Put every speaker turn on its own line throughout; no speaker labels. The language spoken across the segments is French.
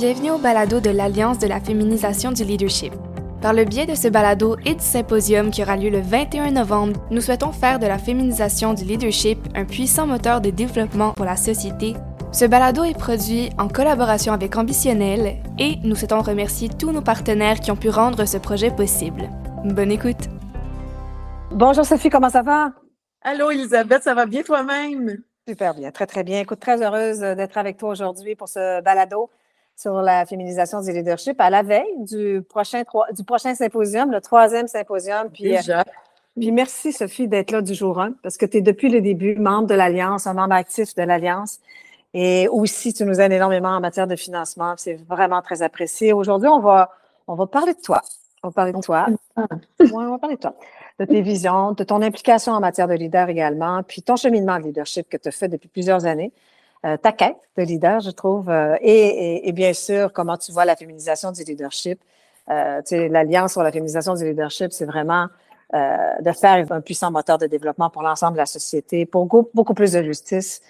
Bienvenue au balado de l'Alliance de la féminisation du leadership. Par le biais de ce balado et du symposium qui aura lieu le 21 novembre, nous souhaitons faire de la féminisation du leadership un puissant moteur de développement pour la société. Ce balado est produit en collaboration avec Ambitionnel et nous souhaitons remercier tous nos partenaires qui ont pu rendre ce projet possible. Bonne écoute!
Bonjour Sophie, comment ça va?
Allô Elisabeth, ça va bien toi-même?
Super bien, très très bien. Écoute, très heureuse d'être avec toi aujourd'hui pour ce balado sur la féminisation du leadership à la veille du prochain, du prochain symposium, le troisième symposium.
Puis, euh, Déjà.
puis merci Sophie d'être là du jour 1 parce que tu es depuis le début membre de l'Alliance, un membre actif de l'Alliance. Et aussi, tu nous aides énormément en matière de financement. C'est vraiment très apprécié. Aujourd'hui, on va, on va parler de toi. On va parler de toi. Oui, on va parler de toi de tes visions, de ton implication en matière de leader également, puis ton cheminement de leadership que tu as fait depuis plusieurs années, ta quête de leader, je trouve, euh, et, et, bien sûr, comment tu vois la féminisation du leadership. Euh, tu sais, l'Alliance sur la féminisation du leadership, c'est vraiment euh, de faire un puissant moteur de développement pour l'ensemble de la société, pour beaucoup plus de justice,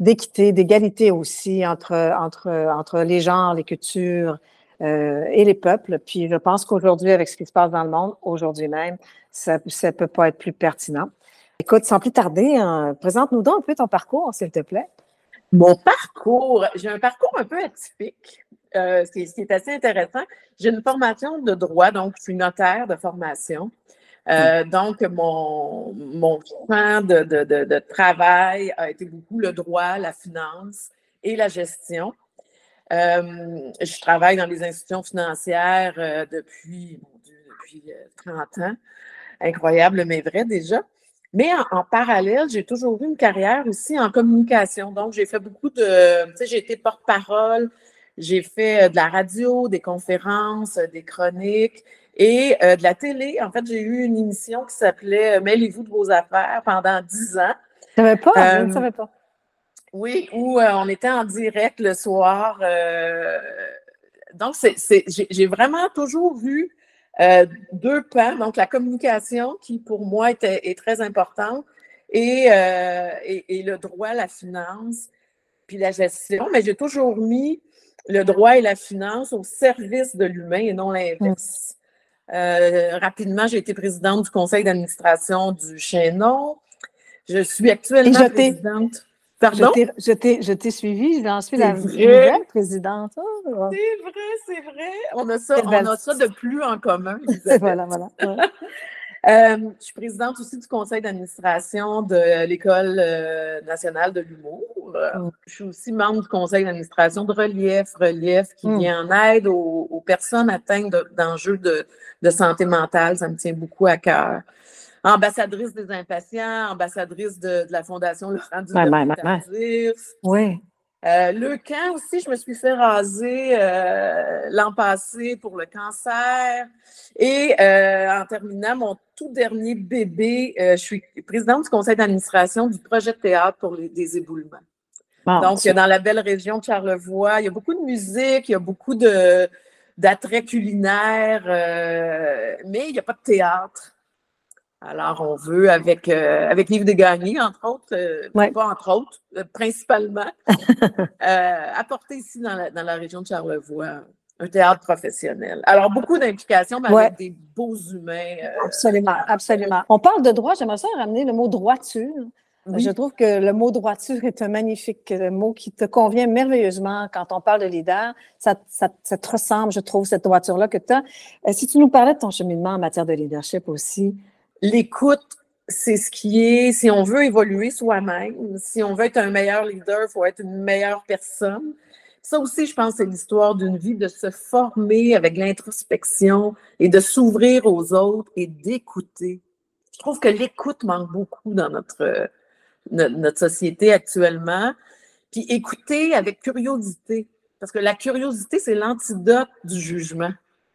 d'équité, d'égalité aussi entre, entre, entre les genres, les cultures, euh, et les peuples. Puis je pense qu'aujourd'hui, avec ce qui se passe dans le monde, aujourd'hui même, ça ne peut pas être plus pertinent. Écoute, sans plus tarder, hein, présente-nous donc un peu ton parcours, s'il te plaît.
Mon parcours, j'ai un parcours un peu atypique, euh, ce, qui, est assez intéressant. J'ai une formation de droit, donc je suis notaire de formation. Euh. Donc, mon, mon champ de, de, de, travail a été beaucoup le droit, la finance et la gestion. Euh, je travaille dans les institutions financières euh, depuis, mon Dieu, depuis 30 euh, ans. Incroyable, mais vrai déjà. Mais en, parallèle, j'ai toujours eu une carrière aussi en communication. Donc, j'ai fait beaucoup de, tu sais, j'ai été porte-parole, j'ai fait de la radio, des conférences, des chroniques et de la télé. En fait, j'ai eu une émission qui s'appelait Mêlez-vous de vos affaires pendant 10 ans.
Je ne savais pas, je ne savais pas.
Oui, où euh, on était en direct le soir. Euh, donc, j'ai vraiment toujours vu euh, deux pans. Donc, la communication, qui pour moi était, est très importante, et, et, le droit, la finance, puis la gestion. Mais j'ai toujours mis le droit et la finance au service de l'humain et non l'inverse. rapidement, j'ai été présidente du conseil d'administration du Chaînon. Je suis actuellement présidente.
Pardon? Je t'ai suivi, j'en suis la nouvelle présidente.
Oh. C'est vrai, c'est vrai. On a ça, on a ça de plus en commun.
voilà, voilà.
Euh, je suis présidente aussi du conseil d'administration de l'École euh, nationale de l'humour. Mm. Je suis aussi membre du conseil d'administration de Relief, Relief qui mm. vient en aide aux, personnes atteintes d'enjeux de, de, santé mentale. Ça me tient beaucoup à cœur ambassadrice des impatients, ambassadrice de, la Fondation Le Franc du
ouais, Oui.
Euh, le camp aussi, je me suis fait raser euh, l'an passé pour le cancer. Et euh, en terminant, mon tout dernier bébé, je suis présidente du conseil d'administration du projet de théâtre pour les, des éboulements. Donc, dans la belle région de Charlevoix, il y a beaucoup de musique, il y a beaucoup de d'attraits culinaires, mais il n'y a pas de théâtre. Alors, on veut, avec, euh, avec Livre des Gagnés, entre autres, euh, pas entre autres, euh, principalement, apporter ici dans la, dans la, région de Charlevoix un théâtre professionnel. Alors, beaucoup d'implications, mais avec des beaux humains.
absolument, absolument. On parle de droit, j'aimerais ça ramener le mot droiture. Je trouve que le mot droiture est un magnifique mot qui te convient merveilleusement quand on parle de leader. Ça, ça, ça te ressemble, je trouve, cette droiture-là que tu as. si tu nous parlais de ton cheminement en matière de leadership aussi,
l'écoute, c'est ce qui est, si on veut évoluer soi-même, si on veut être un meilleur leader, il faut être une meilleure personne. Ça aussi, je pense, c'est l'histoire d'une vie de se former avec l'introspection et de s'ouvrir aux autres et d'écouter. Je trouve que l'écoute manque beaucoup dans notre, notre, société actuellement. Puis écouter avec curiosité, parce que la curiosité, c'est l'antidote du jugement.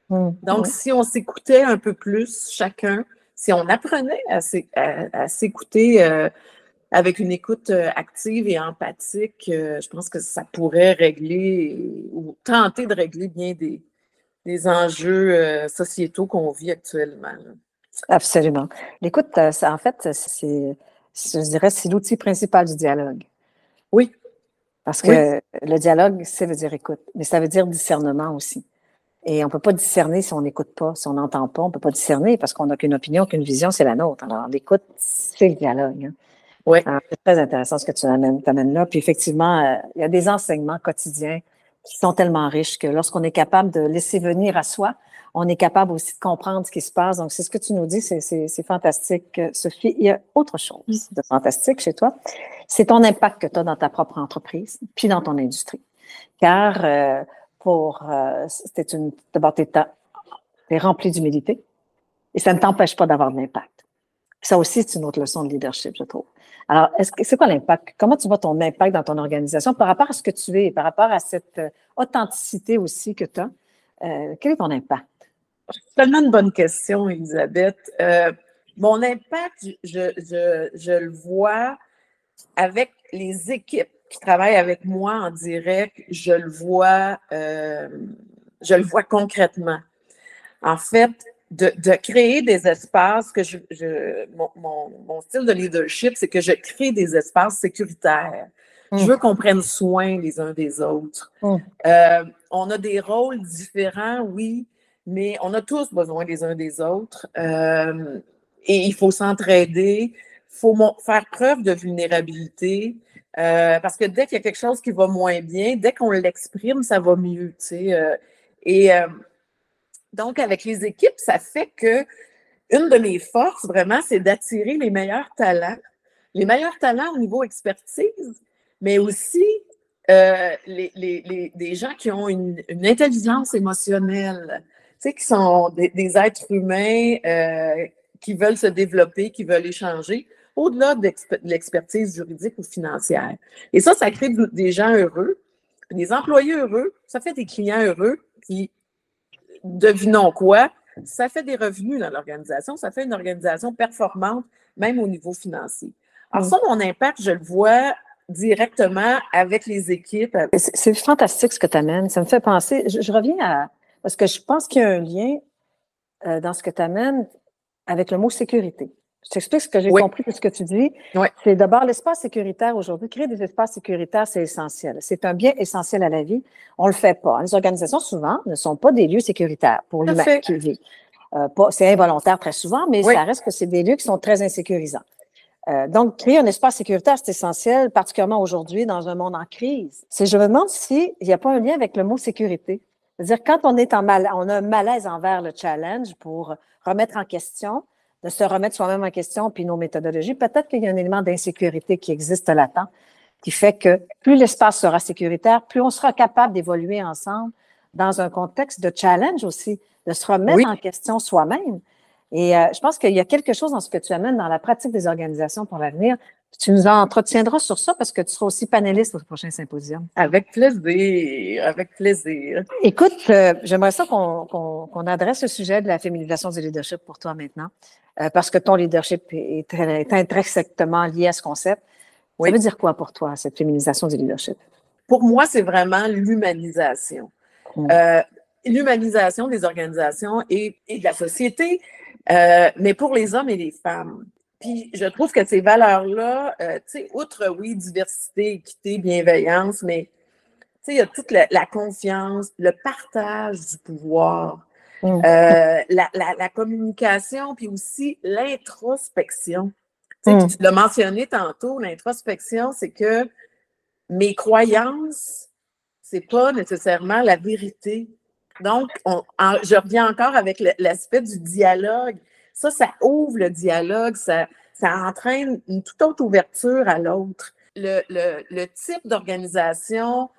Mmh. Donc, si on s'écoutait un peu plus chacun, si on apprenait à, s'écouter euh, avec une écoute euh, active et empathique, euh, je pense que ça pourrait régler ou tenter de régler bien des, enjeux sociétaux qu'on vit actuellement.
Absolument. L'écoute, en fait, c'est, je dirais, c'est l'outil principal du dialogue.
Oui.
Parce que le dialogue, ça veut dire écoute, mais ça veut dire discernement aussi. Et on peut pas discerner si on n'écoute pas, si on n'entend pas, on ne peut pas discerner parce qu'on n'a qu'une opinion, qu'une vision, c'est la nôtre. Alors, l'écoute, c'est le dialogue. Hein.
Oui.
C'est très intéressant ce que tu amènes, amènes là. Puis effectivement, euh, il y a des enseignements quotidiens qui sont tellement riches que lorsqu'on est capable de laisser venir à soi, on est capable aussi de comprendre ce qui se passe. Donc, c'est ce que tu nous dis, c'est fantastique. Sophie, il y a autre chose de fantastique chez toi. C'est ton impact que tu as dans ta propre entreprise, puis dans ton industrie. Car euh, pour euh, c'était une d'abord tu es, rempli d'humilité et ça ne t'empêche pas d'avoir de l'impact. Ça aussi, c'est une autre leçon de leadership, je trouve. Alors, c'est quoi l'impact? Comment tu vois ton impact dans ton organisation par rapport à ce que tu es, par rapport à cette euh, authenticité aussi que tu as? Euh, quel est ton impact?
C'est tellement une bonne question, Elisabeth. mon impact, je le vois avec les équipes qui travaille avec moi en direct, je le vois, euh, je le vois concrètement. En fait, de, créer des espaces que je, mon, style de leadership, c'est que je crée des espaces sécuritaires. Je mm. veux qu'on prenne soin les uns des autres. Mm. Euh, on a des rôles différents, oui, mais on a tous besoin les uns des autres. Euh, et il faut s'entraider, il faut faire preuve de vulnérabilité. Euh, parce que dès qu'il y a quelque chose qui va moins bien, dès qu'on l'exprime, ça va mieux. Euh. et euh, donc, avec les équipes, ça fait que une de mes forces, vraiment, c'est d'attirer les meilleurs talents. Les meilleurs talents au niveau expertise, mais aussi les, des gens qui ont une, intelligence émotionnelle, qui sont des, des êtres humains qui veulent se développer, qui veulent échanger au-delà de l'expertise juridique ou financière. Et ça, ça crée des gens heureux, des employés heureux, ça fait des clients heureux, qui, devinons quoi, ça fait des revenus dans l'organisation, ça fait une organisation performante, même au niveau financier. Alors ça, mon impact, je le vois directement avec les équipes.
C'est fantastique ce que tu amènes. Ça me fait penser, je, reviens à, parce que je pense qu'il y a un lien euh, dans ce que tu amènes avec le mot sécurité. Je t'explique ce que j'ai compris de ce que tu dis. C'est d'abord l'espace sécuritaire aujourd'hui. Créer des espaces sécuritaires, c'est essentiel. C'est un bien essentiel à la vie. On le fait pas. Les organisations, souvent, ne sont pas des lieux sécuritaires pour l'humain qui vit. Euh, c'est involontaire très souvent, mais ça reste que c'est des lieux qui sont très insécurisants. Euh, donc, créer un espace sécuritaire, c'est essentiel, particulièrement aujourd'hui dans un monde en crise. C'est, je me demande s'il n'y a pas un lien avec le mot sécurité. C'est-à-dire, quand on est en mal, on a un malaise envers le challenge pour remettre en question, de se remettre soi-même en question puis nos méthodologies, peut-être qu'il y a un élément d'insécurité qui existe là-dedans, qui fait que plus l'espace sera sécuritaire, plus on sera capable d'évoluer ensemble dans un contexte de challenge aussi, de se remettre en question soi-même. Et euh, je pense qu'il y a quelque chose dans ce que tu amènes dans la pratique des organisations pour l'avenir. Tu nous entretiendras sur ça parce que tu seras aussi panéliste au prochain symposium.
Avec plaisir, avec plaisir.
Écoute, euh, j'aimerais ça qu'on adresse le sujet de la féminisation du leadership pour toi maintenant. Euh, parce que ton leadership est, est, intrinsèquement lié à ce concept. Ça veut dire quoi pour toi, cette féminisation du leadership?
Pour moi, c'est vraiment l'humanisation. Mm. Euh, l'humanisation des organisations et, de la société, euh, mais pour les hommes et les femmes. Puis je trouve que ces valeurs-là, tu sais, outre, oui, diversité, équité, bienveillance, mais tu sais, il y a toute la confiance, le partage du pouvoir, Mm. Euh, la, communication, puis aussi l'introspection. Mm. Tu l'as mentionné tantôt, l'introspection, c'est que mes croyances, c'est pas nécessairement la vérité. Donc, je reviens encore avec l'aspect du dialogue. Ça, ça ouvre le dialogue, ça, ça entraîne une toute autre ouverture à l'autre. Le, le, type d'organisation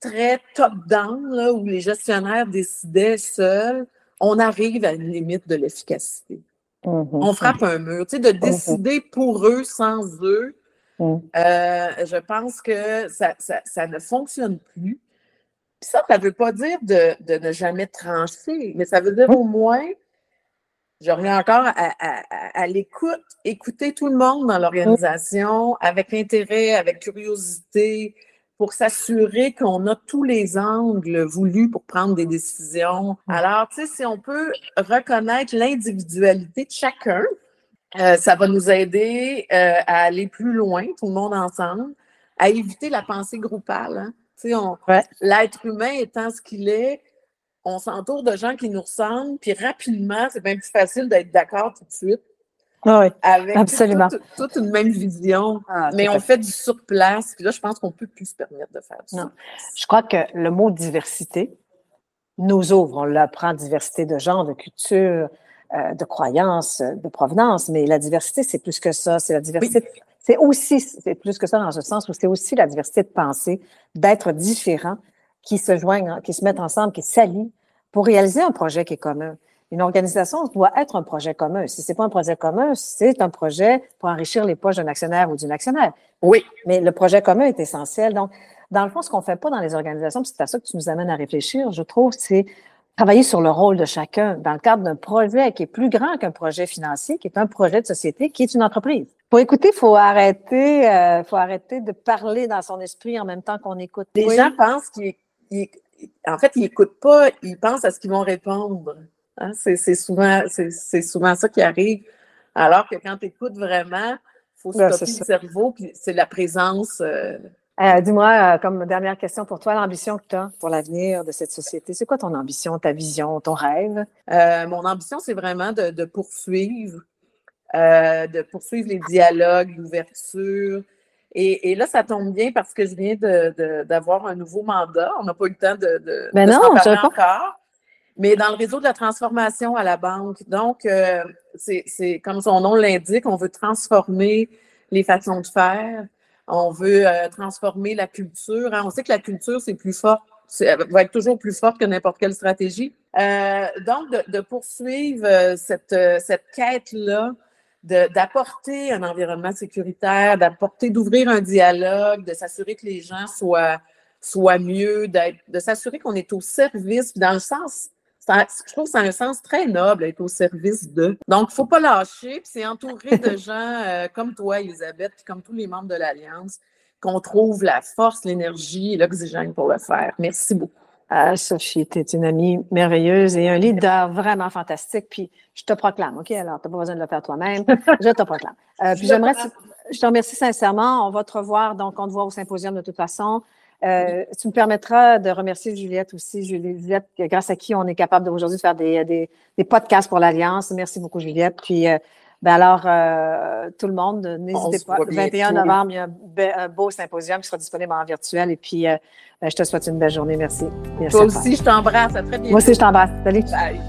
très top-down, où les gestionnaires décidaient seuls, on arrive à une limite de l'efficacité. Mm-hmm. On frappe un mur. Tu sais, de mm-hmm. décider pour eux sans eux, mm. euh, je pense que ça, ne fonctionne plus. Puis ça, ça ne veut pas dire de, ne jamais trancher, mais ça veut dire au moins, je reviens encore à, l'écoute, écouter tout le monde dans l'organisation avec intérêt, avec curiosité, pour s'assurer qu'on a tous les angles voulus pour prendre des décisions. Alors, tu sais, si on peut reconnaître l'individualité de chacun, euh, ça va nous aider euh, à aller plus loin, tout le monde ensemble, à éviter la pensée groupale. Hein. L'être humain étant ce qu'il est, on s'entoure de gens qui nous ressemblent, puis rapidement, c'est bien plus facile d'être d'accord tout de suite.
Ah oui, avec absolument.
Toute, une même vision, ah, mais on fait du surplace. Puis là, je pense qu'on ne peut plus se permettre de faire ça.
Je crois que le mot diversité nous ouvre. On l'apprend, diversité de genre, de culture, euh, de croyances, de provenance, mais la diversité, c'est plus que ça. C'est la diversité. C'est aussi, c'est plus que ça dans ce sens où c'est aussi la diversité de pensée, d'être différent, qui se joignent, qui se mettent ensemble, qui s'allient pour réaliser un projet qui est commun. Une organisation doit être un projet commun. Si c'est pas un projet commun, c'est un projet pour enrichir les poches d'un actionnaire ou d'une actionnaire.
Oui.
Mais le projet commun est essentiel. Donc, dans le fond, ce qu'on fait pas dans les organisations, c'est à ça que tu nous amènes à réfléchir, je trouve, c'est travailler sur le rôle de chacun dans le cadre d'un projet qui est plus grand qu'un projet financier, qui est un projet de société, qui est une entreprise. Pour écouter, faut arrêter, euh, faut arrêter de parler dans son esprit en même temps qu'on écoute.
Les gens pensent qu'ils, en fait, ils n'écoutent pas, ils pensent à ce qu'ils vont répondre. Hein, c'est souvent, souvent ça qui arrive. Alors que quand tu écoutes vraiment, il faut stopper le cerveau, puis c'est la présence. Euh,
euh, dis-moi, comme dernière question pour toi, l'ambition que tu as pour l'avenir de cette société, c'est quoi ton ambition, ta vision, ton rêve?
Euh, mon ambition, c'est vraiment de, poursuivre, de poursuivre les dialogues, l'ouverture. Et, là, ça tombe bien parce que je viens d'avoir un nouveau mandat. On n'a pas eu le temps de, de,
ben non, parler
encore mais dans le réseau de la transformation à la banque. Donc, euh, c'est comme son nom l'indique, on veut transformer les façons de faire, on veut euh, transformer la culture. Hein. On sait que la culture, c'est plus fort, va être toujours plus forte que n'importe quelle stratégie. Euh, donc, de, de poursuivre cette, cette quête-là, d'apporter un environnement sécuritaire, d'apporter, d'ouvrir un dialogue, de s'assurer que les gens soient, soient mieux, de s'assurer qu'on est au service, dans le sens je trouve que c'est un sens très noble d'être au service de. Donc, il ne faut pas lâcher. Puis c'est entouré de gens euh, comme toi, Elisabeth, puis comme tous les membres de l'Alliance, qu'on trouve la force, l'énergie et l'oxygène pour le faire. Merci beaucoup.
Ah, Sophie, tu es une amie merveilleuse et un leader vraiment fantastique. Puis je te proclame, OK? Alors, tu n'as pas besoin de le faire toi-même. Je te proclame. Euh, puis j'aimerais, je te remercie sincèrement. On va te revoir. Donc, on te voit au symposium de toute façon. Euh, tu me permettras de remercier Juliette aussi, Juliette, grâce à qui on est capable aujourd'hui de faire des, des, des, podcasts pour l'Alliance. Merci beaucoup, Juliette. Puis, euh, ben alors, euh, tout le monde, n'hésitez pas. Le 21 novembre, il y a un, beau symposium qui sera disponible en virtuel. Et puis, ben, je te souhaite une belle journée. Merci.
Toi aussi, je t'embrasse. À très bientôt.
Moi aussi, je t'embrasse. Salut. Bye.